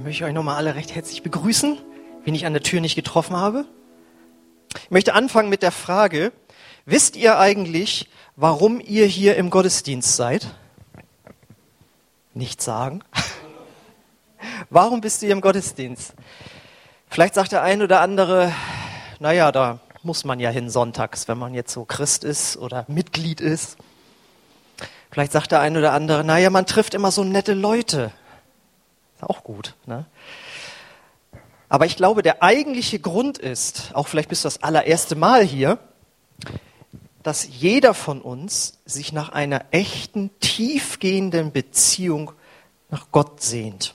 Dann möchte ich euch nochmal alle recht herzlich begrüßen, wen ich an der Tür nicht getroffen habe. Ich möchte anfangen mit der Frage, wisst ihr eigentlich, warum ihr hier im Gottesdienst seid? Nicht sagen. Warum bist du hier im Gottesdienst? Vielleicht sagt der ein oder andere, naja, da muss man ja hin sonntags, wenn man jetzt so Christ ist oder Mitglied ist. Vielleicht sagt der ein oder andere, naja, man trifft immer so nette Leute. Auch gut. Ne? Aber ich glaube, der eigentliche Grund ist, auch vielleicht bist du das allererste Mal hier, dass jeder von uns sich nach einer echten, tiefgehenden Beziehung nach Gott sehnt.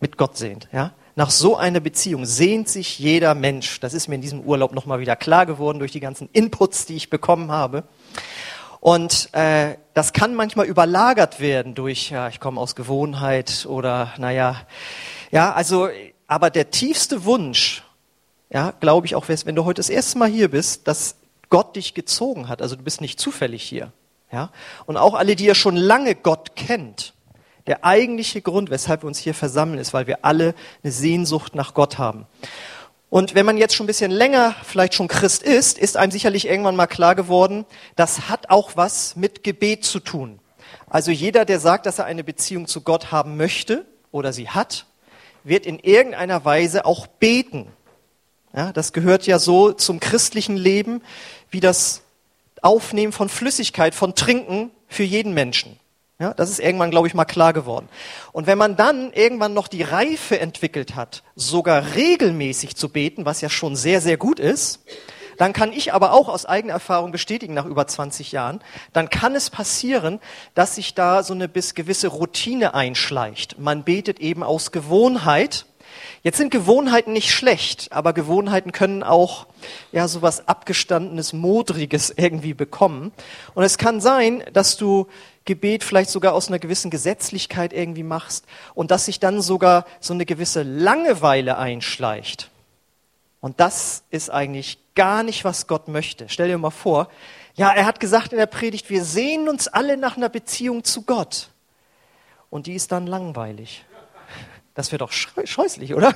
Mit Gott sehnt, ja? Nach so einer Beziehung sehnt sich jeder Mensch. Das ist mir in diesem Urlaub nochmal wieder klar geworden durch die ganzen Inputs, die ich bekommen habe. Und äh, das kann manchmal überlagert werden durch, ja, ich komme aus Gewohnheit oder naja, ja, also, aber der tiefste Wunsch, ja, glaube ich auch, wenn du heute das erste Mal hier bist, dass Gott dich gezogen hat. Also du bist nicht zufällig hier. Ja? Und auch alle, die ja schon lange Gott kennt. Der eigentliche Grund, weshalb wir uns hier versammeln, ist, weil wir alle eine Sehnsucht nach Gott haben. Und wenn man jetzt schon ein bisschen länger vielleicht schon Christ ist, ist einem sicherlich irgendwann mal klar geworden, das hat auch was mit Gebet zu tun. Also jeder, der sagt, dass er eine Beziehung zu Gott haben möchte oder sie hat, wird in irgendeiner Weise auch beten. Ja, das gehört ja so zum christlichen Leben wie das Aufnehmen von Flüssigkeit, von Trinken für jeden Menschen. Ja, das ist irgendwann, glaube ich, mal klar geworden. Und wenn man dann irgendwann noch die Reife entwickelt hat, sogar regelmäßig zu beten, was ja schon sehr, sehr gut ist, dann kann ich aber auch aus eigener Erfahrung bestätigen, nach über 20 Jahren, dann kann es passieren, dass sich da so eine bis gewisse Routine einschleicht. Man betet eben aus Gewohnheit. Jetzt sind Gewohnheiten nicht schlecht, aber Gewohnheiten können auch ja sowas abgestandenes, modriges irgendwie bekommen. Und es kann sein, dass du Gebet vielleicht sogar aus einer gewissen Gesetzlichkeit irgendwie machst und dass sich dann sogar so eine gewisse Langeweile einschleicht. Und das ist eigentlich gar nicht, was Gott möchte. Stell dir mal vor, ja, er hat gesagt in der Predigt, wir sehen uns alle nach einer Beziehung zu Gott. Und die ist dann langweilig. Das wäre doch scheußlich, oder?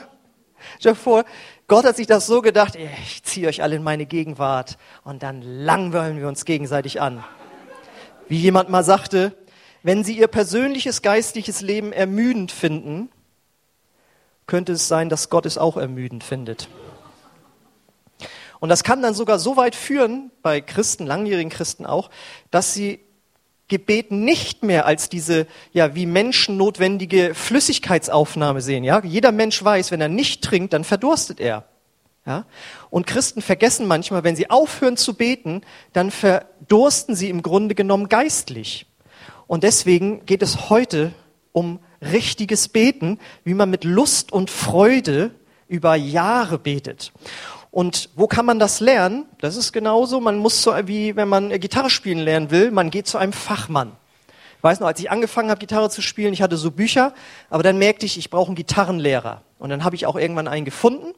Stell dir vor, Gott hat sich das so gedacht, ich ziehe euch alle in meine Gegenwart und dann langweilen wir uns gegenseitig an. Wie jemand mal sagte, wenn Sie Ihr persönliches geistliches Leben ermüdend finden, könnte es sein, dass Gott es auch ermüdend findet. Und das kann dann sogar so weit führen, bei Christen, langjährigen Christen auch, dass sie Gebet nicht mehr als diese, ja, wie Menschen notwendige Flüssigkeitsaufnahme sehen, ja. Jeder Mensch weiß, wenn er nicht trinkt, dann verdurstet er. Ja? Und Christen vergessen manchmal, wenn sie aufhören zu beten, dann verdursten sie im Grunde genommen geistlich. Und deswegen geht es heute um richtiges Beten, wie man mit Lust und Freude über Jahre betet. Und wo kann man das lernen? Das ist genauso, man muss so wie wenn man Gitarre spielen lernen will, man geht zu einem Fachmann. Ich weiß noch, als ich angefangen habe, Gitarre zu spielen, ich hatte so Bücher, aber dann merkte ich, ich brauche einen Gitarrenlehrer. Und dann habe ich auch irgendwann einen gefunden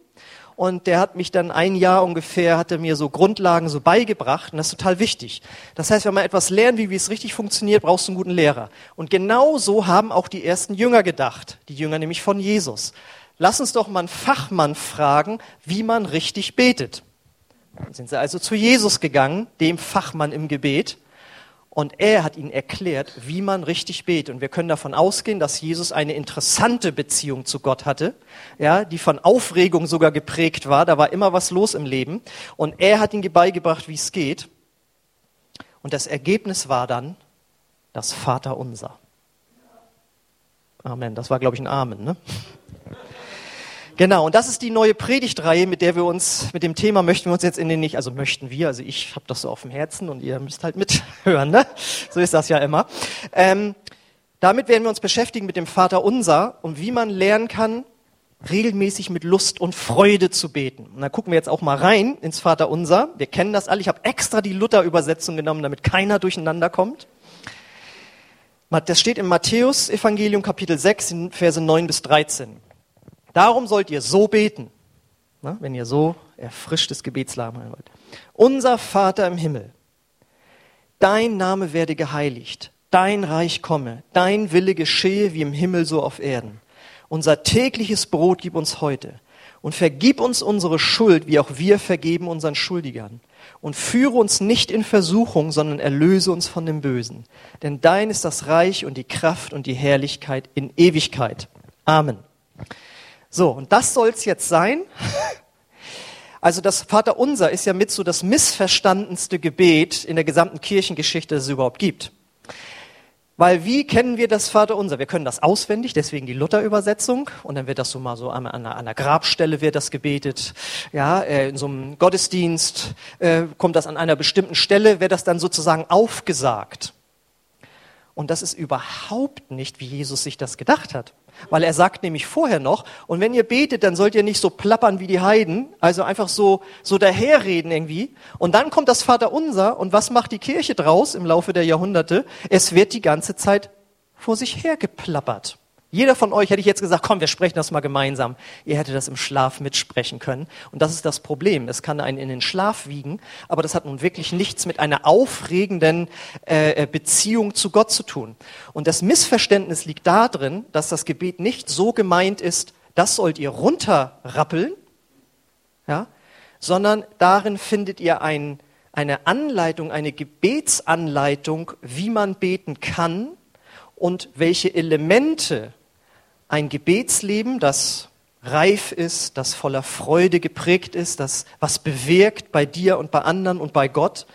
und der hat mich dann ein Jahr ungefähr, hatte mir so Grundlagen so beigebracht und das ist total wichtig. Das heißt, wenn man etwas lernt, wie, wie es richtig funktioniert, brauchst du einen guten Lehrer. Und genau so haben auch die ersten Jünger gedacht, die Jünger nämlich von Jesus. Lass uns doch mal einen Fachmann fragen, wie man richtig betet. Dann sind sie also zu Jesus gegangen, dem Fachmann im Gebet, und er hat ihnen erklärt, wie man richtig betet. Und wir können davon ausgehen, dass Jesus eine interessante Beziehung zu Gott hatte, ja, die von Aufregung sogar geprägt war. Da war immer was los im Leben. Und er hat ihnen beigebracht, wie es geht. Und das Ergebnis war dann das Vaterunser. Amen. Das war, glaube ich, ein Amen. Ne? Genau, und das ist die neue Predigtreihe, mit der wir uns, mit dem Thema möchten wir uns jetzt in den nicht, also möchten wir, also ich habe das so auf dem Herzen und ihr müsst halt mithören, ne? So ist das ja immer. Ähm, damit werden wir uns beschäftigen mit dem Vater Unser und wie man lernen kann, regelmäßig mit Lust und Freude zu beten. Und da gucken wir jetzt auch mal rein ins Vater Unser. Wir kennen das alle. Ich habe extra die Luther-Übersetzung genommen, damit keiner durcheinander kommt. Das steht im Matthäus Evangelium Kapitel 6, Verse 9 bis 13. Darum sollt ihr so beten, na, wenn ihr so erfrischtes Gebetsleben wollt. Unser Vater im Himmel, dein Name werde geheiligt, dein Reich komme, dein Wille geschehe wie im Himmel so auf Erden. Unser tägliches Brot gib uns heute. Und vergib uns unsere Schuld, wie auch wir vergeben unseren Schuldigern. Und führe uns nicht in Versuchung, sondern erlöse uns von dem Bösen. Denn dein ist das Reich und die Kraft und die Herrlichkeit in Ewigkeit. Amen. So, und das soll's jetzt sein. Also das Vaterunser ist ja mit so das missverstandenste Gebet in der gesamten Kirchengeschichte, das es überhaupt gibt. Weil wie kennen wir das Vaterunser? Wir können das auswendig, deswegen die Luther-Übersetzung. Und dann wird das so mal so an einer, an einer Grabstelle wird das gebetet. Ja, äh, in so einem Gottesdienst äh, kommt das an einer bestimmten Stelle, wird das dann sozusagen aufgesagt. Und das ist überhaupt nicht, wie Jesus sich das gedacht hat. Weil er sagt nämlich vorher noch, und wenn ihr betet, dann sollt ihr nicht so plappern wie die Heiden, also einfach so, so daherreden irgendwie. Und dann kommt das Vaterunser, und was macht die Kirche draus im Laufe der Jahrhunderte? Es wird die ganze Zeit vor sich her geplappert. Jeder von euch hätte ich jetzt gesagt, komm, wir sprechen das mal gemeinsam. Ihr hättet das im Schlaf mitsprechen können. Und das ist das Problem. Es kann einen in den Schlaf wiegen, aber das hat nun wirklich nichts mit einer aufregenden äh, äh, Beziehung zu Gott zu tun. Und das Missverständnis liegt darin, dass das Gebet nicht so gemeint ist, das sollt ihr runterrappeln, ja, sondern darin findet ihr ein, eine Anleitung, eine Gebetsanleitung, wie man beten kann und welche Elemente ein Gebetsleben, das reif ist, das voller Freude geprägt ist, das was bewirkt bei dir und bei anderen und bei Gott,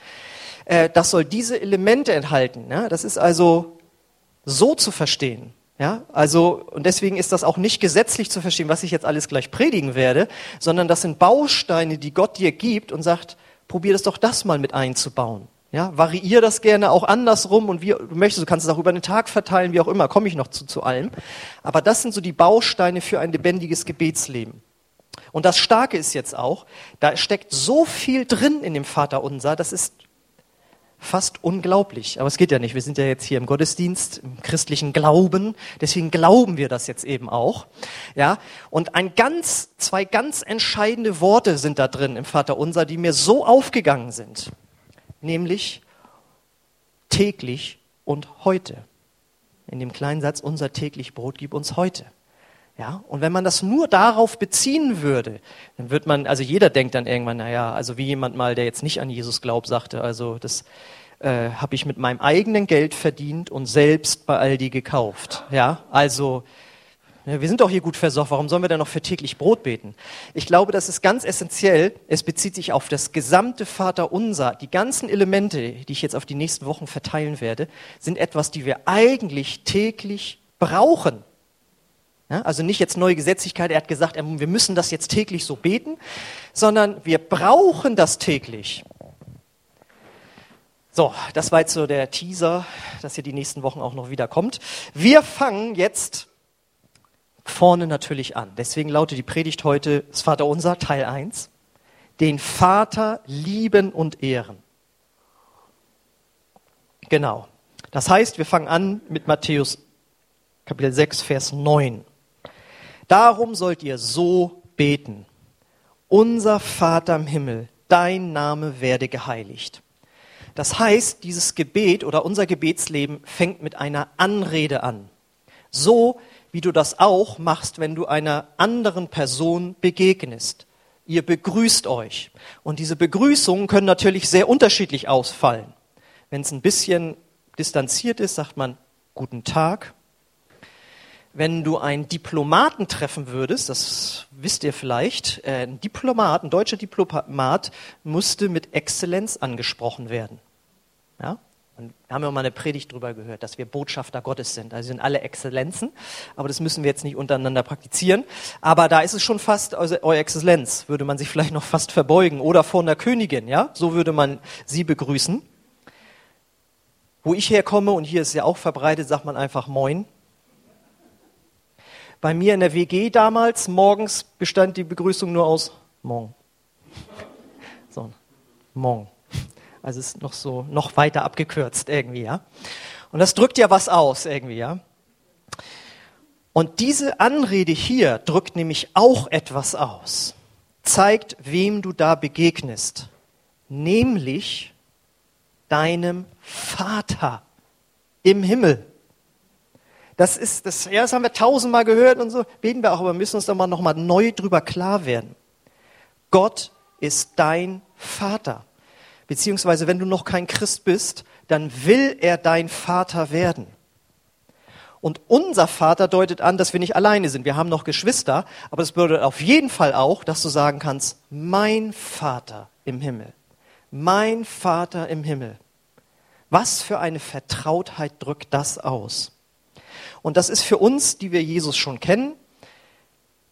äh, das soll diese Elemente enthalten. Das ist also so zu verstehen. Ja, also, und deswegen ist das auch nicht gesetzlich zu verstehen, was ich jetzt alles gleich predigen werde, sondern das sind Bausteine, die Gott dir gibt und sagt, probier das doch das mal mit einzubauen. Ja, variier das gerne auch andersrum und wie du möchtest, du kannst es auch über den Tag verteilen, wie auch immer, komme ich noch zu, zu allem. Aber das sind so die Bausteine für ein lebendiges Gebetsleben. Und das Starke ist jetzt auch, da steckt so viel drin in dem Vater unser, das ist fast unglaublich. Aber es geht ja nicht. Wir sind ja jetzt hier im Gottesdienst, im christlichen Glauben. Deswegen glauben wir das jetzt eben auch. Ja. Und ein ganz, zwei ganz entscheidende Worte sind da drin im Vater unser, die mir so aufgegangen sind nämlich täglich und heute. In dem kleinen Satz, unser täglich Brot gib uns heute. Ja, und wenn man das nur darauf beziehen würde, dann wird man, also jeder denkt dann irgendwann, naja, also wie jemand mal, der jetzt nicht an Jesus glaubt, sagte, also das äh, habe ich mit meinem eigenen Geld verdient und selbst bei Aldi gekauft. Ja, also wir sind doch hier gut versorgt, warum sollen wir denn noch für täglich Brot beten? Ich glaube, das ist ganz essentiell. Es bezieht sich auf das gesamte Vaterunser. Die ganzen Elemente, die ich jetzt auf die nächsten Wochen verteilen werde, sind etwas, die wir eigentlich täglich brauchen. Ja, also nicht jetzt neue Gesetzlichkeit, er hat gesagt, wir müssen das jetzt täglich so beten, sondern wir brauchen das täglich. So, das war jetzt so der Teaser, dass hier die nächsten Wochen auch noch wieder kommt. Wir fangen jetzt vorne natürlich an. Deswegen lautet die Predigt heute das Vaterunser, Teil 1. Den Vater lieben und ehren. Genau. Das heißt, wir fangen an mit Matthäus Kapitel 6, Vers 9. Darum sollt ihr so beten. Unser Vater im Himmel, dein Name werde geheiligt. Das heißt, dieses Gebet oder unser Gebetsleben fängt mit einer Anrede an. So wie du das auch machst, wenn du einer anderen Person begegnest. Ihr begrüßt euch. Und diese Begrüßungen können natürlich sehr unterschiedlich ausfallen. Wenn es ein bisschen distanziert ist, sagt man Guten Tag. Wenn du einen Diplomaten treffen würdest, das wisst ihr vielleicht, äh, ein Diplomat, ein deutscher Diplomat musste mit Exzellenz angesprochen werden. Ja? Und wir haben ja mal eine Predigt darüber gehört, dass wir Botschafter Gottes sind. Also sind alle Exzellenzen, aber das müssen wir jetzt nicht untereinander praktizieren. Aber da ist es schon fast, also Eure Exzellenz, würde man sich vielleicht noch fast verbeugen. Oder vor einer Königin, ja? So würde man sie begrüßen. Wo ich herkomme, und hier ist ja auch verbreitet, sagt man einfach Moin. Bei mir in der WG damals, morgens bestand die Begrüßung nur aus Morgen. So, Morgen. Also es ist noch so, noch weiter abgekürzt irgendwie, ja. Und das drückt ja was aus irgendwie, ja. Und diese Anrede hier drückt nämlich auch etwas aus. Zeigt, wem du da begegnest. Nämlich deinem Vater im Himmel. Das ist, das, ja, das haben wir tausendmal gehört und so, beten wir auch, aber müssen uns da mal nochmal neu drüber klar werden. Gott ist dein Vater. Beziehungsweise, wenn du noch kein Christ bist, dann will er dein Vater werden. Und unser Vater deutet an, dass wir nicht alleine sind. Wir haben noch Geschwister, aber es bedeutet auf jeden Fall auch, dass du sagen kannst, mein Vater im Himmel. Mein Vater im Himmel. Was für eine Vertrautheit drückt das aus? Und das ist für uns, die wir Jesus schon kennen,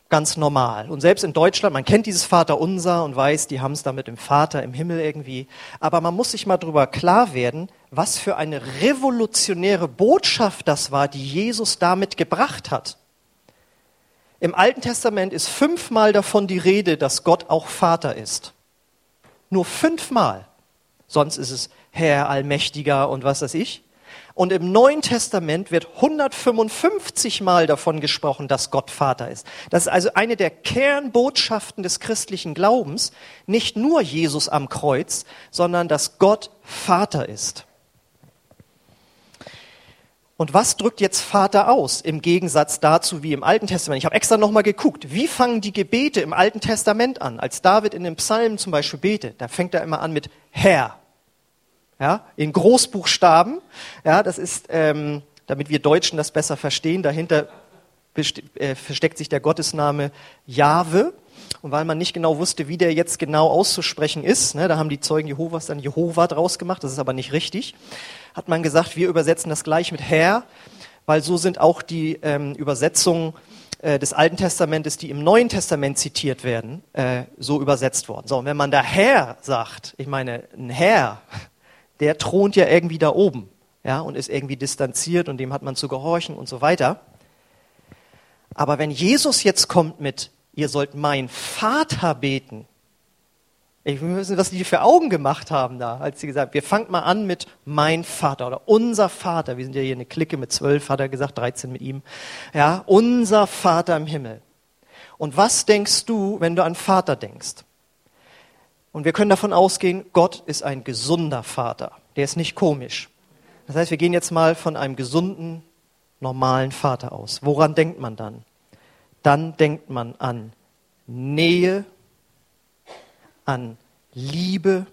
ganz normal. Und selbst in Deutschland, man kennt dieses Vaterunser und weiß, die haben es da mit dem Vater im Himmel irgendwie. Aber man muss sich mal darüber klar werden, was für eine revolutionäre Botschaft das war, die Jesus damit gebracht hat. Im Alten Testament ist fünfmal davon die Rede, dass Gott auch Vater ist. Nur fünfmal. Sonst ist es Herr Allmächtiger und was weiß ich. Und im Neuen Testament wird 155 Mal davon gesprochen, dass Gott Vater ist. Das ist also eine der Kernbotschaften des christlichen Glaubens. Nicht nur Jesus am Kreuz, sondern dass Gott Vater ist. Und was drückt jetzt Vater aus im Gegensatz dazu wie im Alten Testament? Ich habe extra nochmal geguckt, wie fangen die Gebete im Alten Testament an? Als David in den Psalmen zum Beispiel betet, da fängt er immer an mit Herr ja, in Großbuchstaben. Ja, das ist, ähm, damit wir Deutschen das besser verstehen, dahinter äh, versteckt sich der Gottesname Jahwe. Und weil man nicht genau wusste, wie der jetzt genau auszusprechen ist, ne, da haben die Zeugen Jehovas dann Jehova draus gemacht, das ist aber nicht richtig, hat man gesagt, wir übersetzen das gleich mit Herr, weil so sind auch die ähm, Übersetzungen äh, des Alten Testamentes, die im Neuen Testament zitiert werden, äh, so übersetzt worden. So, und wenn man da Herr sagt, ich meine, ein Herr, der thront ja irgendwie da oben ja, und ist irgendwie distanziert und dem hat man zu gehorchen und so weiter. Aber wenn Jesus jetzt kommt mit, ihr sollt mein Vater beten, ich will wissen, was die für Augen gemacht haben da, als sie gesagt wir fangen mal an mit mein Vater oder unser Vater. Wir sind ja hier eine Clique mit zwölf, hat er gesagt, 13 mit ihm. Ja, unser Vater im Himmel. Und was denkst du, wenn du an Vater denkst? Und wir können davon ausgehen, Gott ist ein gesunder Vater. Der ist nicht komisch. Das heißt, wir gehen jetzt mal von einem gesunden, normalen Vater aus. Woran denkt man dann? Dann denkt man an Nähe, an Liebe,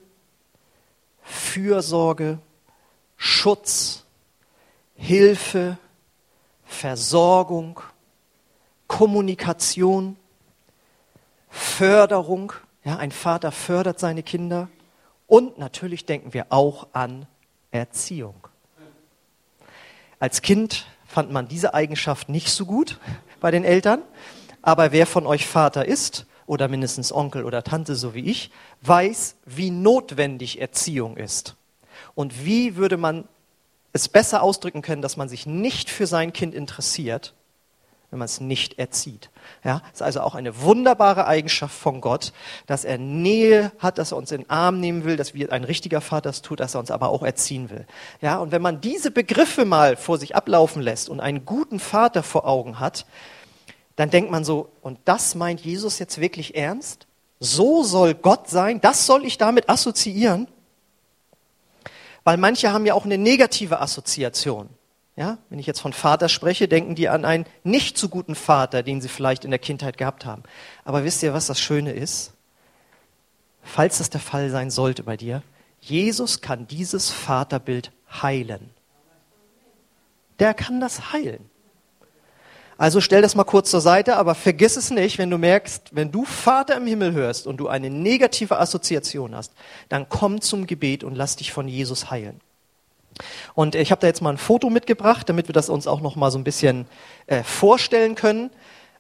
Fürsorge, Schutz, Hilfe, Versorgung, Kommunikation, Förderung. Ja, ein Vater fördert seine Kinder. Und natürlich denken wir auch an Erziehung. Als Kind fand man diese Eigenschaft nicht so gut bei den Eltern, aber wer von euch Vater ist oder mindestens Onkel oder Tante, so wie ich, weiß, wie notwendig Erziehung ist. Und wie würde man es besser ausdrücken können, dass man sich nicht für sein Kind interessiert, wenn man es nicht erzieht. Ja, ist also auch eine wunderbare Eigenschaft von Gott, dass er Nähe hat, dass er uns in den Arm nehmen will, dass wie ein richtiger Vater es tut, dass er uns aber auch erziehen will. Ja, und wenn man diese Begriffe mal vor sich ablaufen lässt und einen guten Vater vor Augen hat, dann denkt man so, und das meint Jesus jetzt wirklich ernst? So soll Gott sein? Das soll ich damit assoziieren? Weil manche haben ja auch eine negative Assoziation. Ja, wenn ich jetzt von Vater spreche, denken die an einen nicht so guten Vater, den sie vielleicht in der Kindheit gehabt haben. Aber wisst ihr, was das Schöne ist? Falls das der Fall sein sollte bei dir, Jesus kann dieses Vaterbild heilen. Der kann das heilen. Also stell das mal kurz zur Seite, aber vergiss es nicht, wenn du merkst, wenn du Vater im Himmel hörst und du eine negative Assoziation hast, dann komm zum Gebet und lass dich von Jesus heilen. Und ich habe da jetzt mal ein Foto mitgebracht, damit wir das uns auch noch mal so ein bisschen äh, vorstellen können.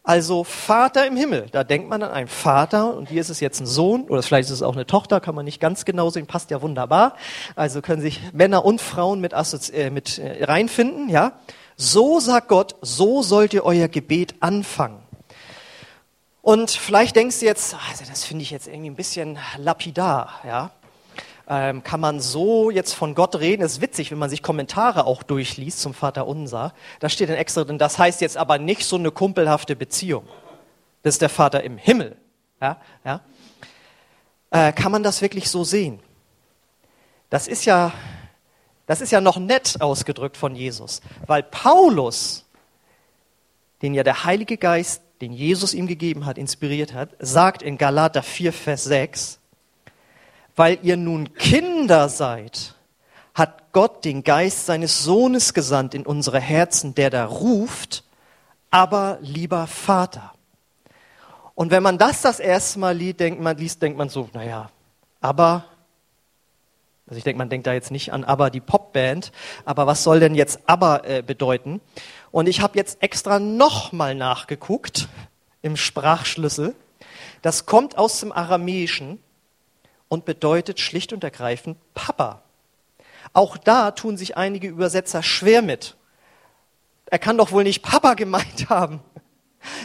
Also Vater im Himmel, da denkt man an einen Vater und hier ist es jetzt ein Sohn oder vielleicht ist es auch eine Tochter, kann man nicht ganz genau sehen, passt ja wunderbar. Also können sich Männer und Frauen mit, Assozi äh, mit äh, reinfinden, ja. So sagt Gott, so sollt ihr euer Gebet anfangen. Und vielleicht denkst du jetzt, also das finde ich jetzt irgendwie ein bisschen lapidar, ja ähm, kann man so jetzt von Gott reden. Es ist witzig, wenn man sich Kommentare auch durchliest zum Vater Unser. Da steht dann extra drin, das heißt jetzt aber nicht so eine kumpelhafte Beziehung. Das ist der Vater im Himmel. Ja, ja. Äh, kann man das wirklich so sehen? Das ist ja, das ist ja noch nett ausgedrückt von Jesus, weil Paulus den ja der Heilige Geist, den Jesus ihm gegeben hat, inspiriert hat, sagt in Galater 4, Vers 6, weil ihr nun Kinder seid, hat Gott den Geist seines Sohnes gesandt in unsere Herzen, der da ruft, aber lieber Vater. Und wenn man das das erste Mal liest, denkt man, liest, denkt man so, naja, aber, also ich denke, man denkt da jetzt nicht an aber die Popband, aber was soll denn jetzt aber äh, bedeuten? Und ich habe jetzt extra nochmal nachgeguckt im Sprachschlüssel. Das kommt aus dem Aramäischen und bedeutet schlicht und ergreifend Papa. Auch da tun sich einige Übersetzer schwer mit. Er kann doch wohl nicht Papa gemeint haben.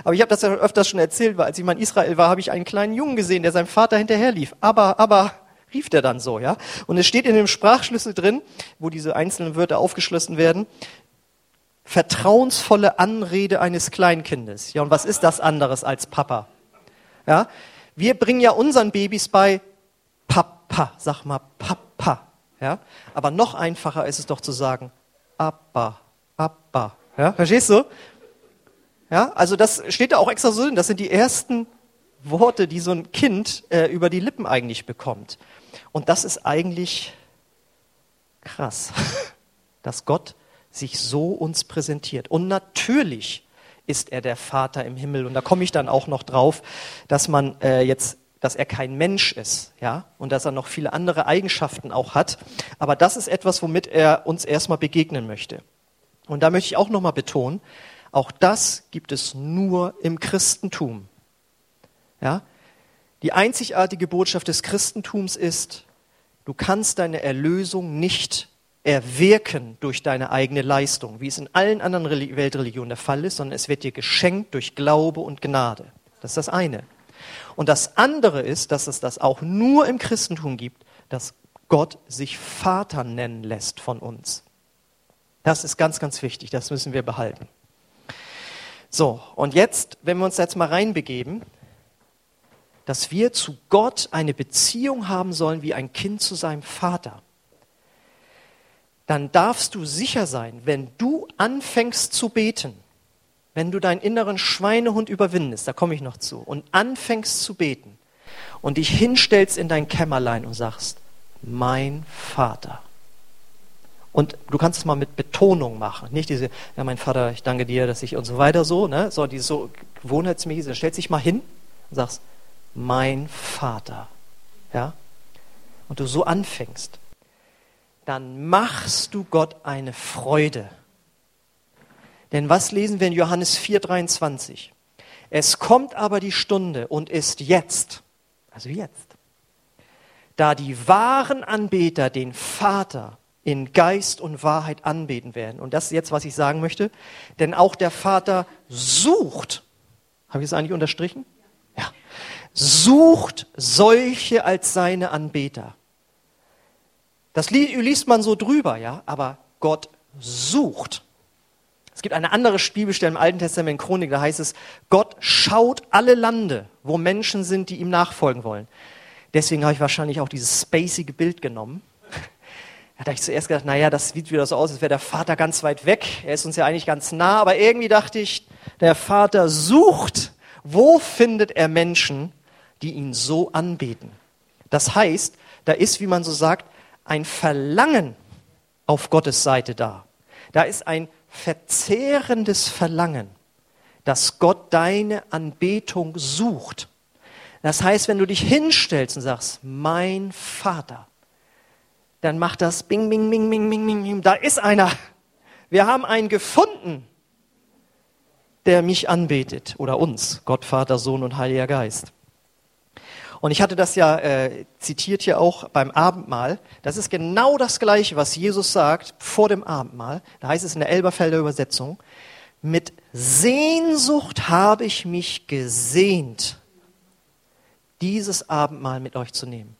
Aber ich habe das ja öfters schon erzählt, weil als ich mal in Israel war, habe ich einen kleinen Jungen gesehen, der seinem Vater hinterherlief. Aber, aber, rief der dann so, ja? Und es steht in dem Sprachschlüssel drin, wo diese einzelnen Wörter aufgeschlossen werden, vertrauensvolle Anrede eines Kleinkindes. Ja, und was ist das anderes als Papa? Ja? Wir bringen ja unseren Babys bei Papa, sag mal Papa. Ja? Aber noch einfacher ist es doch zu sagen Abba, Abba. Ja? Verstehst du? Ja, also das steht da auch extra so drin. Das sind die ersten Worte, die so ein Kind äh, über die Lippen eigentlich bekommt. Und das ist eigentlich krass, dass Gott sich so uns präsentiert. Und natürlich ist er der Vater im Himmel. Und da komme ich dann auch noch drauf, dass man äh, jetzt, dass er kein Mensch ist, ja, und dass er noch viele andere Eigenschaften auch hat. Aber das ist etwas, womit er uns erstmal begegnen möchte. Und da möchte ich auch nochmal betonen, auch das gibt es nur im Christentum. Ja? Die einzigartige Botschaft des Christentums ist, du kannst deine Erlösung nicht erwirken durch deine eigene Leistung, wie es in allen anderen Weltreligionen der Fall ist, sondern es wird dir geschenkt durch Glaube und Gnade. Das ist das eine. Und das andere ist, dass es das auch nur im Christentum gibt, dass Gott sich Vater nennen lässt von uns. Das ist ganz, ganz wichtig, das müssen wir behalten. So, und jetzt, wenn wir uns jetzt mal reinbegeben, dass wir zu Gott eine Beziehung haben sollen wie ein Kind zu seinem Vater, dann darfst du sicher sein, wenn du anfängst zu beten, wenn du deinen inneren Schweinehund überwindest, da komme ich noch zu, und anfängst zu beten und dich hinstellst in dein Kämmerlein und sagst, mein Vater. Und du kannst es mal mit Betonung machen. Nicht diese, ja, mein Vater, ich danke dir, dass ich und so weiter so, ne? So, diese so gewohnheitsmäßig, dann stellst dich mal hin und sagst, mein Vater. Ja? Und du so anfängst, dann machst du Gott eine Freude. Denn was lesen wir in Johannes 4,23? Es kommt aber die Stunde und ist jetzt, also jetzt, da die wahren Anbeter den Vater in Geist und Wahrheit anbeten werden. Und das ist jetzt, was ich sagen möchte. Denn auch der Vater sucht, habe ich es eigentlich unterstrichen? Ja. Sucht solche als seine Anbeter. Das liest man so drüber, ja, aber Gott sucht. Es gibt eine andere Bibelstelle im Alten Testament, Chronik, da heißt es, Gott schaut alle Lande, wo Menschen sind, die ihm nachfolgen wollen. Deswegen habe ich wahrscheinlich auch dieses spacige Bild genommen da habe ich zuerst gedacht, naja, das sieht wieder so aus, als wäre der Vater ganz weit weg. Er ist uns ja eigentlich ganz nah, aber irgendwie dachte ich, der Vater sucht, wo findet er Menschen, die ihn so anbeten. Das heißt, da ist, wie man so sagt, ein Verlangen auf Gottes Seite da. Da ist ein verzehrendes Verlangen, dass Gott deine Anbetung sucht. Das heißt, wenn du dich hinstellst und sagst, mein Vater, dann macht das Bing, Bing, Bing, Bing, Bing, Bing, Bing. Da ist einer. Wir haben einen gefunden, der mich anbetet oder uns, Gott, Vater, Sohn und Heiliger Geist. Und ich hatte das ja äh, zitiert hier auch beim Abendmahl. Das ist genau das Gleiche, was Jesus sagt vor dem Abendmahl. Da heißt es in der Elberfelder Übersetzung, mit Sehnsucht habe ich mich gesehnt, dieses Abendmahl mit euch zu nehmen.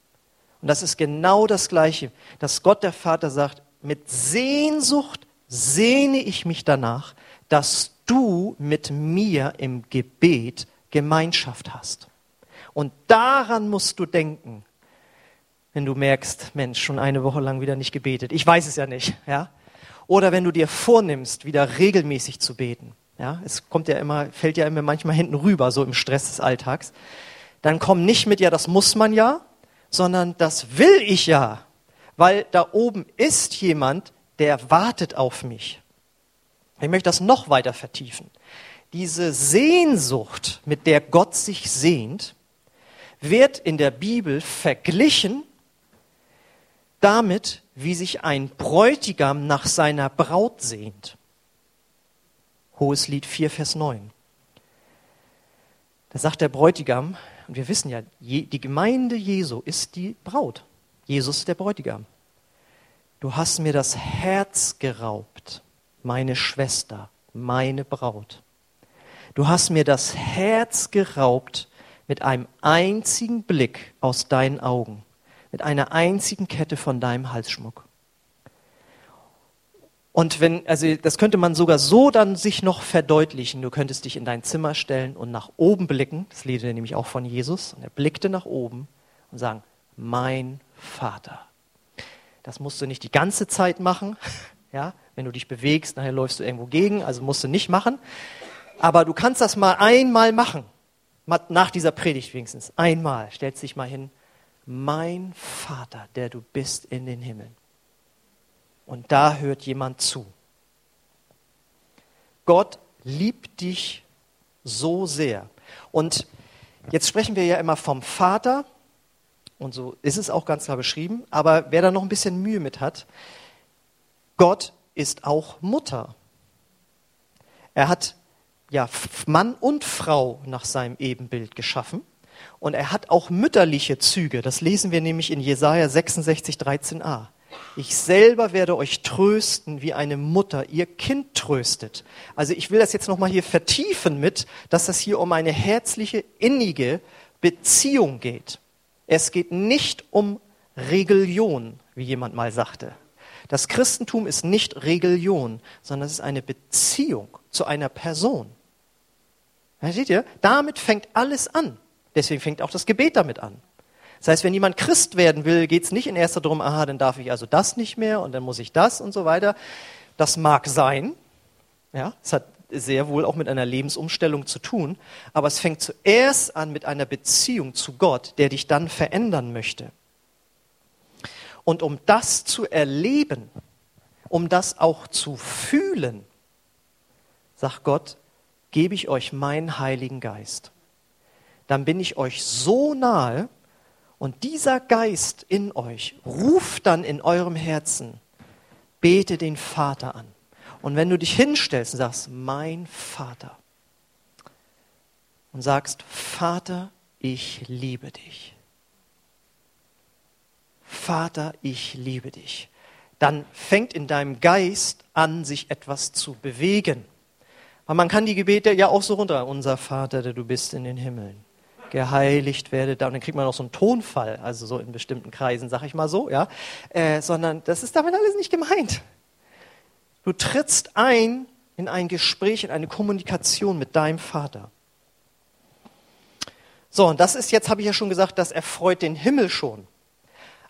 Und das ist genau das Gleiche, dass Gott der Vater sagt, mit Sehnsucht sehne ich mich danach, dass du mit mir im Gebet Gemeinschaft hast. Und daran musst du denken, wenn du merkst, Mensch, schon eine Woche lang wieder nicht gebetet. Ich weiß es ja nicht, ja? Oder wenn du dir vornimmst, wieder regelmäßig zu beten. Ja, es kommt ja immer, fällt ja immer manchmal hinten rüber, so im Stress des Alltags. Dann komm nicht mit, ja, das muss man ja, sondern das will ich ja, weil da oben ist jemand, der wartet auf mich. Ich möchte das noch weiter vertiefen. Diese Sehnsucht, mit der Gott sich sehnt, wird in der Bibel verglichen damit, wie sich ein Bräutigam nach seiner Braut sehnt. Hohes Lied 4, Vers 9. Da sagt der Bräutigam, und wir wissen ja, die Gemeinde Jesu ist die Braut. Jesus ist der Bräutigam. Du hast mir das Herz geraubt, meine Schwester, meine Braut. Du hast mir das Herz geraubt mit einem einzigen Blick aus deinen Augen, mit einer einzigen Kette von deinem Halsschmuck. Und wenn, also das könnte man sogar so dann sich noch verdeutlichen. Du könntest dich in dein Zimmer stellen und nach oben blicken. Das lehnte nämlich auch von Jesus. Und er blickte nach oben und sagen, mein Vater. Das musst du nicht die ganze Zeit machen. Ja, wenn du dich bewegst, nachher läufst du irgendwo gegen, also musst du nicht machen. Aber du kannst das mal einmal machen. Nach dieser Predigt wenigstens. Einmal. Stellst dich mal hin. Mein Vater, der du bist in den Himmeln. Und da hört jemand zu. Gott liebt dich so sehr. Und jetzt sprechen wir ja immer vom Vater, und so ist es auch ganz klar beschrieben, aber wer da noch ein bisschen Mühe mit hat, Gott ist auch Mutter. Er hat ja Mann und Frau nach seinem Ebenbild geschaffen und er hat auch mütterliche Züge. Das lesen wir nämlich in Jesaja 66, 13a. Ich selber werde euch trösten, wie eine Mutter ihr Kind tröstet. Also ich will das jetzt nochmal hier vertiefen mit, dass das hier um eine herzliche, innige Beziehung geht. Es geht nicht um Religion, wie jemand mal sagte. Das Christentum ist nicht Religion, sondern es ist eine Beziehung zu einer Person. Seht ihr? Damit fängt alles an. Deswegen fängt auch das Gebet damit an. Das heißt, wenn jemand Christ werden will, geht es nicht in erster darum, aha, dann darf ich also das nicht mehr und dann muss ich das und so weiter. Das mag sein. Ja, es hat sehr wohl auch mit einer Lebensumstellung zu tun. Aber es fängt zuerst an mit einer Beziehung zu Gott, der dich dann verändern möchte. Und um das zu erleben, um das auch zu fühlen, sagt Gott, gebe ich euch meinen Heiligen Geist. Dann bin ich euch so nahe, und dieser Geist in euch ruft dann in eurem Herzen, bete den Vater an. Und wenn du dich hinstellst und sagst, mein Vater, und sagst, Vater, ich liebe dich. Vater, ich liebe dich. Dann fängt in deinem Geist an, sich etwas zu bewegen. Aber man kann die Gebete ja auch so runter. Unser Vater, der du bist in den Himmeln geheiligt werde. Und dann kriegt man auch so einen Tonfall, also so in bestimmten Kreisen, sag ich mal so, ja. Äh, sondern das ist damit alles nicht gemeint. Du trittst ein in ein Gespräch, in eine Kommunikation mit deinem Vater. So, und das ist jetzt, habe ich ja schon gesagt, das erfreut den Himmel schon.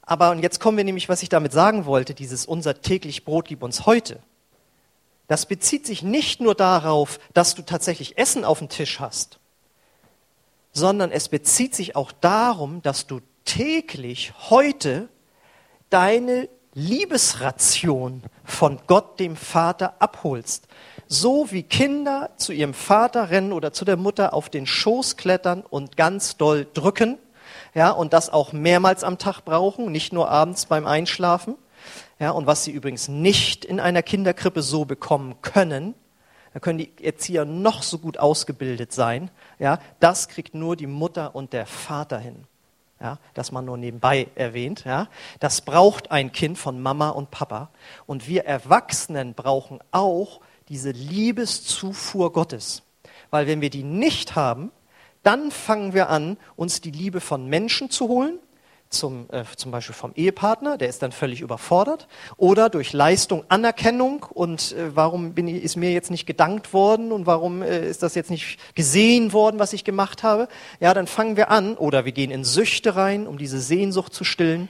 Aber, und jetzt kommen wir nämlich, was ich damit sagen wollte, dieses unser täglich Brot gib uns heute. Das bezieht sich nicht nur darauf, dass du tatsächlich Essen auf dem Tisch hast, sondern es bezieht sich auch darum, dass du täglich heute deine Liebesration von Gott dem Vater abholst. So wie Kinder zu ihrem Vater rennen oder zu der Mutter auf den Schoß klettern und ganz doll drücken, ja, und das auch mehrmals am Tag brauchen, nicht nur abends beim Einschlafen, ja, und was sie übrigens nicht in einer Kinderkrippe so bekommen können, da können die Erzieher noch so gut ausgebildet sein. Ja, das kriegt nur die Mutter und der Vater hin. Ja, das man nur nebenbei erwähnt. Ja, das braucht ein Kind von Mama und Papa. Und wir Erwachsenen brauchen auch diese Liebeszufuhr Gottes. Weil wenn wir die nicht haben, dann fangen wir an, uns die Liebe von Menschen zu holen zum, äh, zum Beispiel vom Ehepartner, der ist dann völlig überfordert, oder durch Leistung, Anerkennung und äh, warum bin ich, ist mir jetzt nicht gedankt worden und warum äh, ist das jetzt nicht gesehen worden, was ich gemacht habe. Ja, dann fangen wir an, oder wir gehen in Süchte rein, um diese Sehnsucht zu stillen.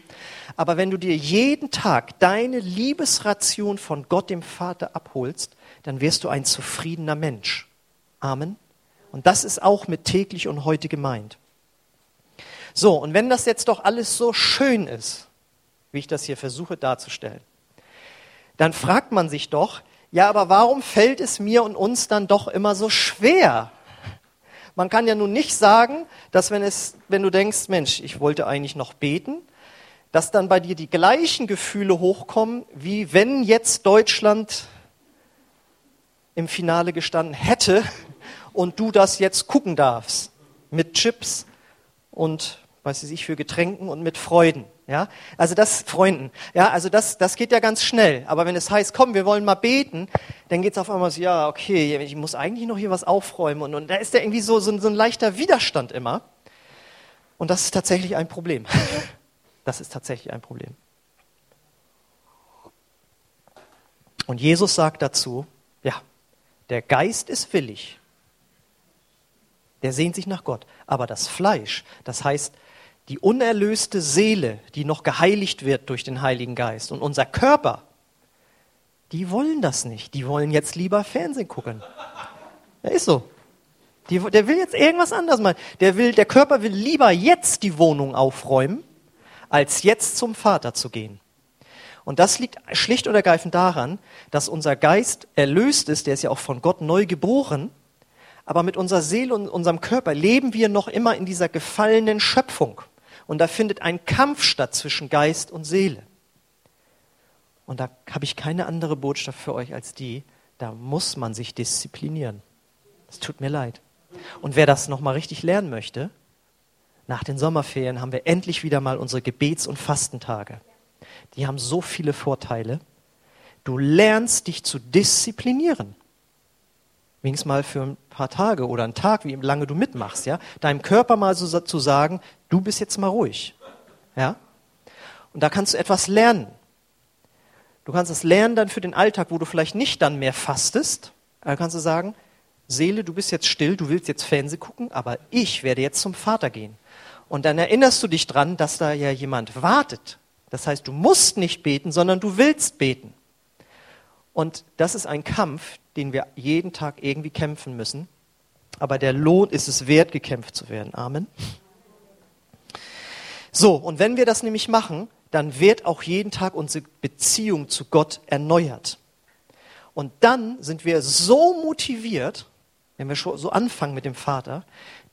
Aber wenn du dir jeden Tag deine Liebesration von Gott dem Vater abholst, dann wirst du ein zufriedener Mensch. Amen. Und das ist auch mit täglich und heute gemeint. So, und wenn das jetzt doch alles so schön ist, wie ich das hier versuche darzustellen, dann fragt man sich doch, ja, aber warum fällt es mir und uns dann doch immer so schwer? Man kann ja nun nicht sagen, dass wenn, es, wenn du denkst, Mensch, ich wollte eigentlich noch beten, dass dann bei dir die gleichen Gefühle hochkommen, wie wenn jetzt Deutschland im Finale gestanden hätte und du das jetzt gucken darfst. Mit Chips und, weiß ich, für Getränken und mit Freuden. Ja, also das, Freunden, ja, also das, das geht ja ganz schnell. Aber wenn es heißt, komm, wir wollen mal beten, dann geht es auf einmal so, ja, okay, ich muss eigentlich noch hier was aufräumen. Und, und da ist ja irgendwie so, so, so ein leichter Widerstand immer. Und das ist tatsächlich ein Problem. Das ist tatsächlich ein Problem. Und Jesus sagt dazu, ja, der Geist ist willig, der sehnt sich nach Gott, aber das Fleisch, das heißt die unerlöste Seele, die noch geheiligt wird durch den Heiligen Geist und unser Körper, die wollen das nicht. Die wollen jetzt lieber Fernsehen gucken. Ja, ist so. Die, der will jetzt irgendwas anderes machen. Der, will, der Körper will lieber jetzt die Wohnung aufräumen, als jetzt zum Vater zu gehen. Und das liegt schlicht und ergreifend daran, dass unser Geist erlöst ist, der ist ja auch von Gott neu geboren, aber mit unserer Seele und unserem Körper leben wir noch immer in dieser gefallenen Schöpfung. Und da findet ein Kampf statt zwischen Geist und Seele. Und da habe ich keine andere Botschaft für euch als die, da muss man sich disziplinieren. Es tut mir leid. Und wer das nochmal richtig lernen möchte, nach den Sommerferien haben wir endlich wieder mal unsere Gebets- und Fastentage. Die haben so viele Vorteile. Du lernst dich zu disziplinieren. Wenigstens mal für ein paar Tage oder einen Tag, wie lange du mitmachst, ja. Deinem Körper mal so zu sagen, du bist jetzt mal ruhig. Ja? Und da kannst du etwas lernen. Du kannst das lernen dann für den Alltag, wo du vielleicht nicht dann mehr fastest. Da kannst du sagen, Seele, du bist jetzt still, du willst jetzt Fernsehen gucken, aber ich werde jetzt zum Vater gehen. Und dann erinnerst du dich dran, dass da ja jemand wartet. Das heißt, du musst nicht beten, sondern du willst beten. Und das ist ein Kampf, den wir jeden Tag irgendwie kämpfen müssen. Aber der Lohn ist es wert, gekämpft zu werden. Amen. So, und wenn wir das nämlich machen, dann wird auch jeden Tag unsere Beziehung zu Gott erneuert. Und dann sind wir so motiviert, wenn wir schon so anfangen mit dem Vater,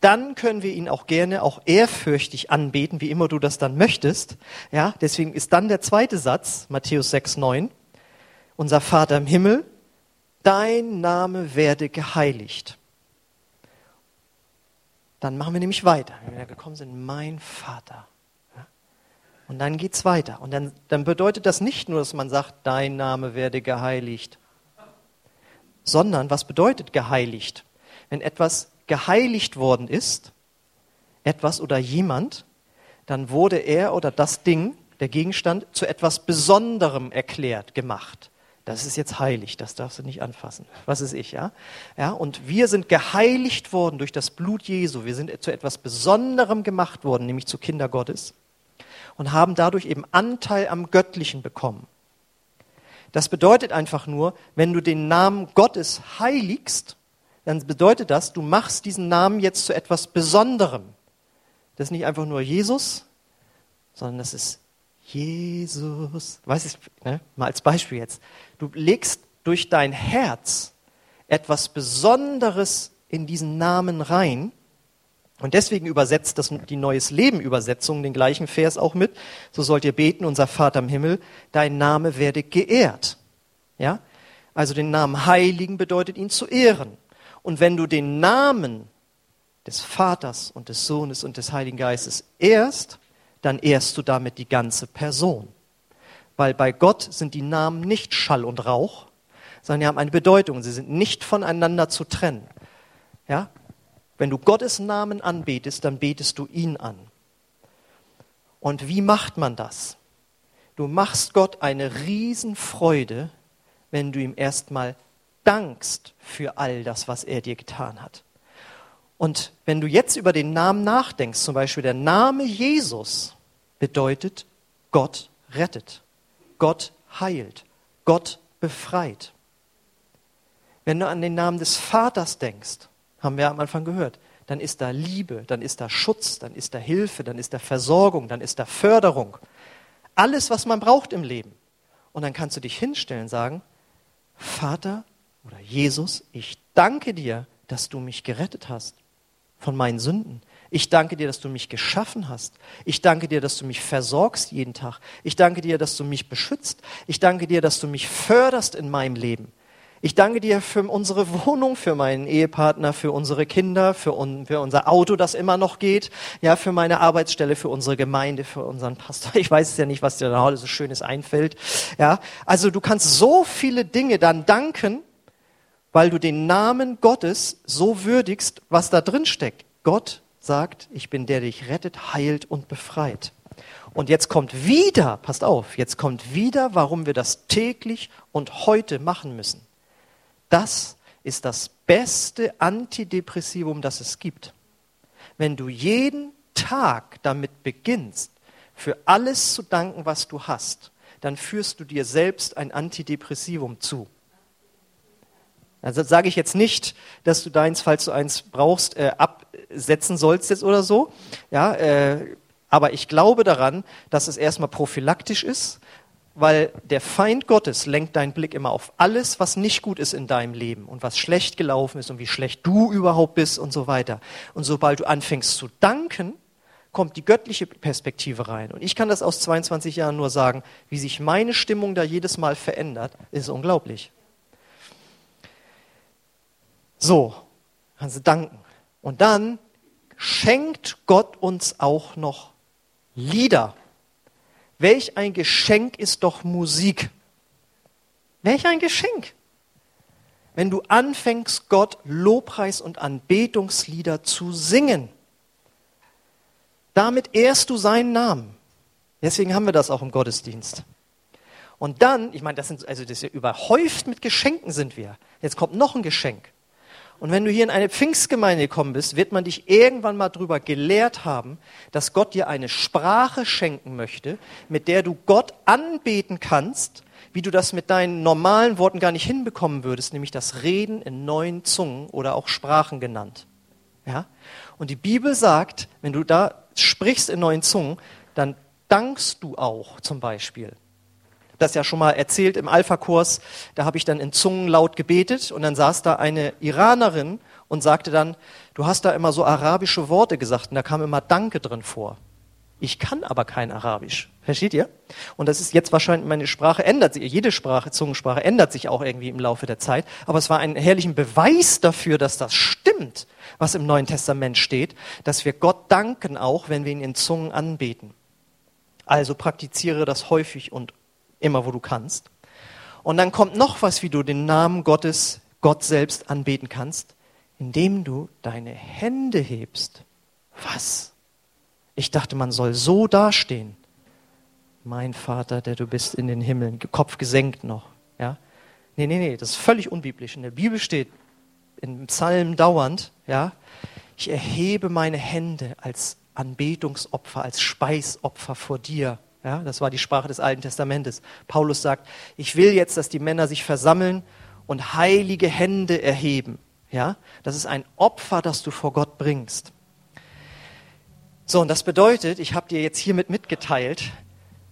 dann können wir ihn auch gerne auch ehrfürchtig anbeten, wie immer du das dann möchtest. Ja, deswegen ist dann der zweite Satz, Matthäus 6, 9, unser Vater im Himmel, dein Name werde geheiligt. Dann machen wir nämlich weiter. Wenn wir gekommen sind, mein Vater. Und dann geht's weiter. Und dann, dann bedeutet das nicht nur, dass man sagt, dein Name werde geheiligt, sondern was bedeutet geheiligt? Wenn etwas geheiligt worden ist, etwas oder jemand, dann wurde er oder das Ding, der Gegenstand, zu etwas Besonderem erklärt, gemacht. Das ist jetzt heilig, das darfst du nicht anfassen. Was ist ich, ja? Ja, und wir sind geheiligt worden durch das Blut Jesu. Wir sind zu etwas Besonderem gemacht worden, nämlich zu Kinder Gottes und haben dadurch eben Anteil am Göttlichen bekommen. Das bedeutet einfach nur, wenn du den Namen Gottes heiligst, dann bedeutet das, du machst diesen Namen jetzt zu etwas Besonderem. Das ist nicht einfach nur Jesus, sondern das ist Jesus. Weiß ich, ne? mal als Beispiel jetzt. Du legst durch dein Herz etwas Besonderes in diesen Namen rein und deswegen übersetzt das die Neues Leben Übersetzung den gleichen Vers auch mit. So sollt ihr beten, unser Vater im Himmel, dein Name werde geehrt. Ja? Also den Namen heiligen bedeutet ihn zu ehren. Und wenn du den Namen des Vaters und des Sohnes und des Heiligen Geistes ehrst, dann ehrst du damit die ganze Person. Weil bei Gott sind die Namen nicht Schall und Rauch, sondern sie haben eine Bedeutung. Sie sind nicht voneinander zu trennen. Ja? Wenn du Gottes Namen anbetest, dann betest du ihn an. Und wie macht man das? Du machst Gott eine Riesenfreude, wenn du ihm erstmal dankst für all das, was er dir getan hat. Und wenn du jetzt über den Namen nachdenkst, zum Beispiel der Name Jesus bedeutet, Gott rettet, Gott heilt, Gott befreit. Wenn du an den Namen des Vaters denkst, haben wir am Anfang gehört. Dann ist da Liebe, dann ist da Schutz, dann ist da Hilfe, dann ist da Versorgung, dann ist da Förderung. Alles, was man braucht im Leben. Und dann kannst du dich hinstellen und sagen, Vater oder Jesus, ich danke dir, dass du mich gerettet hast von meinen Sünden. Ich danke dir, dass du mich geschaffen hast. Ich danke dir, dass du mich versorgst jeden Tag. Ich danke dir, dass du mich beschützt. Ich danke dir, dass du mich förderst in meinem Leben. Ich danke dir für unsere Wohnung, für meinen Ehepartner, für unsere Kinder, für, un, für, unser Auto, das immer noch geht, ja, für meine Arbeitsstelle, für unsere Gemeinde, für unseren Pastor. Ich weiß es ja nicht, was dir da heute so Schönes einfällt. Ja, also du kannst so viele Dinge dann danken, weil du den Namen Gottes so würdigst, was da drin steckt. Gott sagt, ich bin der, der dich rettet, heilt und befreit. Und jetzt kommt wieder, passt auf, jetzt kommt wieder, warum wir das täglich und heute machen müssen. Das ist das beste Antidepressivum, das es gibt. Wenn du jeden Tag damit beginnst, für alles zu danken, was du hast, dann führst du dir selbst ein Antidepressivum zu. Also sage ich jetzt nicht, dass du deins, falls du eins brauchst, äh, absetzen sollst jetzt oder so. Ja, äh, aber ich glaube daran, dass es erstmal prophylaktisch ist, weil der Feind Gottes lenkt deinen Blick immer auf alles, was nicht gut ist in deinem Leben und was schlecht gelaufen ist und wie schlecht du überhaupt bist und so weiter. Und sobald du anfängst zu danken, kommt die göttliche Perspektive rein. Und ich kann das aus 22 Jahren nur sagen, wie sich meine Stimmung da jedes Mal verändert, ist unglaublich. So, kannst du danken. Und dann schenkt Gott uns auch noch Lieder. Welch ein Geschenk ist doch Musik. Welch ein Geschenk. Wenn du anfängst, Gott Lobpreis und Anbetungslieder zu singen. Damit ehrst du seinen Namen. Deswegen haben wir das auch im Gottesdienst. Und dann, ich meine, das sind, also das ist ja überhäuft mit Geschenken sind wir. Jetzt kommt noch ein Geschenk. Und wenn du hier in eine Pfingstgemeinde gekommen bist, wird man dich irgendwann mal darüber gelehrt haben, dass Gott dir eine Sprache schenken möchte, mit der du Gott anbeten kannst, wie du das mit deinen normalen Worten gar nicht hinbekommen würdest, nämlich das Reden in neuen Zungen oder auch Sprachen genannt. Ja? Und die Bibel sagt, wenn du da sprichst in neuen Zungen, dann dankst du auch zum Beispiel das ja schon mal erzählt im Alpha-Kurs. Da habe ich dann in Zungen laut gebetet und dann saß da eine Iranerin und sagte dann, du hast da immer so arabische Worte gesagt und da kam immer Danke drin vor. Ich kann aber kein Arabisch. Versteht ihr? Und das ist jetzt wahrscheinlich, meine Sprache ändert sich, jede Sprache, Zungensprache ändert sich auch irgendwie im Laufe der Zeit. Aber es war ein herrlichen Beweis dafür, dass das stimmt, was im Neuen Testament steht, dass wir Gott danken auch, wenn wir ihn in Zungen anbeten. Also praktiziere das häufig und immer wo du kannst. Und dann kommt noch was, wie du den Namen Gottes, Gott selbst anbeten kannst, indem du deine Hände hebst. Was? Ich dachte, man soll so dastehen. Mein Vater, der du bist in den Himmeln, Kopf gesenkt noch. Ja? Nee, nee, nee, das ist völlig unbiblisch. In der Bibel steht, im Psalm dauernd, ja, ich erhebe meine Hände als Anbetungsopfer, als Speisopfer vor dir. Ja, das war die Sprache des Alten Testamentes. Paulus sagt, ich will jetzt, dass die Männer sich versammeln und heilige Hände erheben. Ja, das ist ein Opfer, das du vor Gott bringst. So, und das bedeutet, ich habe dir jetzt hiermit mitgeteilt,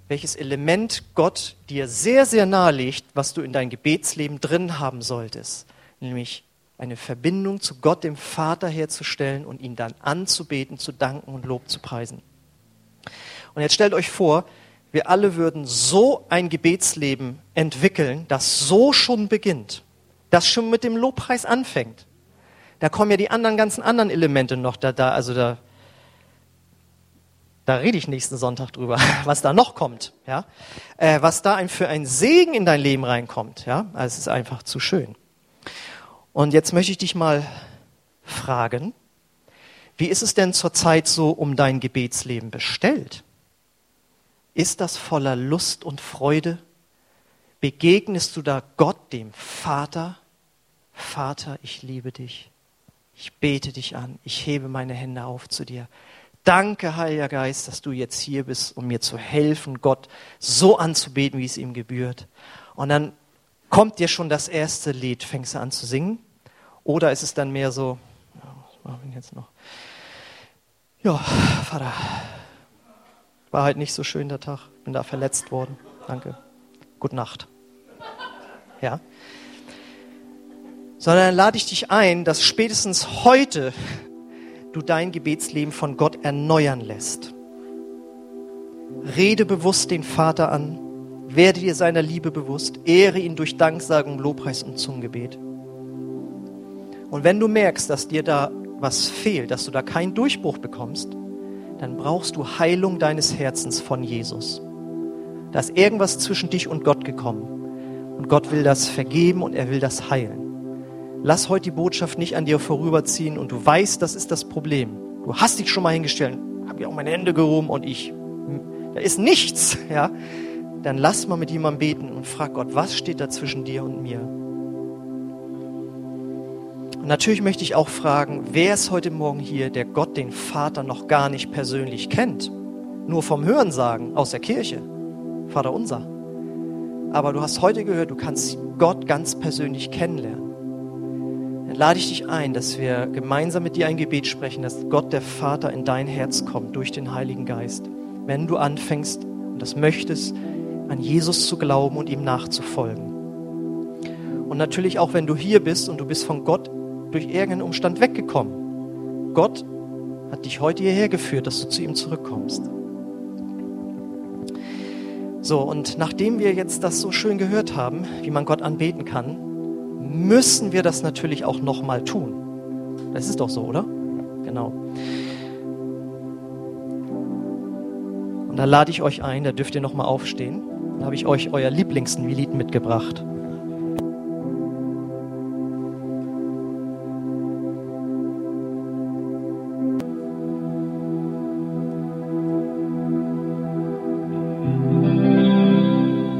welches Element Gott dir sehr, sehr nahelegt, was du in dein Gebetsleben drin haben solltest. Nämlich eine Verbindung zu Gott, dem Vater herzustellen und ihn dann anzubeten, zu danken und Lob zu preisen. Und jetzt stellt euch vor, wir alle würden so ein Gebetsleben entwickeln, das so schon beginnt, das schon mit dem Lobpreis anfängt. Da kommen ja die anderen ganzen anderen Elemente noch da, da also da, da rede ich nächsten Sonntag drüber, was da noch kommt, ja, äh, was da ein, für ein Segen in dein Leben reinkommt, ja, also es ist einfach zu schön. Und jetzt möchte ich dich mal fragen, wie ist es denn zurzeit so um dein Gebetsleben bestellt? Ist das voller Lust und Freude? Begegnest du da Gott, dem Vater? Vater, ich liebe dich. Ich bete dich an. Ich hebe meine Hände auf zu dir. Danke, Heiliger Geist, dass du jetzt hier bist, um mir zu helfen, Gott so anzubeten, wie es ihm gebührt. Und dann kommt dir schon das erste Lied, fängst du an zu singen? Oder ist es dann mehr so, machen wir jetzt noch. Ja, Vater. War halt nicht so schön der Tag. Bin da verletzt worden. Danke. Gute Nacht. Ja. Sondern lade ich dich ein, dass spätestens heute du dein Gebetsleben von Gott erneuern lässt. Rede bewusst den Vater an, werde dir seiner Liebe bewusst, ehre ihn durch Danksagung, Lobpreis und Zungengebet. Und wenn du merkst, dass dir da was fehlt, dass du da keinen Durchbruch bekommst, dann brauchst du Heilung deines Herzens von Jesus. Da ist irgendwas zwischen dich und Gott gekommen. Und Gott will das vergeben und er will das heilen. Lass heute die Botschaft nicht an dir vorüberziehen und du weißt, das ist das Problem. Du hast dich schon mal hingestellt, habe ich auch meine Hände gehoben und ich, da ist nichts, ja. Dann lass mal mit jemandem beten und frag Gott, was steht da zwischen dir und mir? Und natürlich möchte ich auch fragen, wer ist heute Morgen hier, der Gott, den Vater, noch gar nicht persönlich kennt? Nur vom Hörensagen aus der Kirche. Vater unser. Aber du hast heute gehört, du kannst Gott ganz persönlich kennenlernen. Dann lade ich dich ein, dass wir gemeinsam mit dir ein Gebet sprechen, dass Gott der Vater in dein Herz kommt durch den Heiligen Geist. Wenn du anfängst und das möchtest, an Jesus zu glauben und ihm nachzufolgen. Und natürlich auch, wenn du hier bist und du bist von Gott durch irgendeinen Umstand weggekommen. Gott hat dich heute hierher geführt, dass du zu ihm zurückkommst. So, und nachdem wir jetzt das so schön gehört haben, wie man Gott anbeten kann, müssen wir das natürlich auch nochmal tun. Das ist doch so, oder? Genau. Und da lade ich euch ein, da dürft ihr nochmal aufstehen. Da habe ich euch euer Lieblingslied mitgebracht.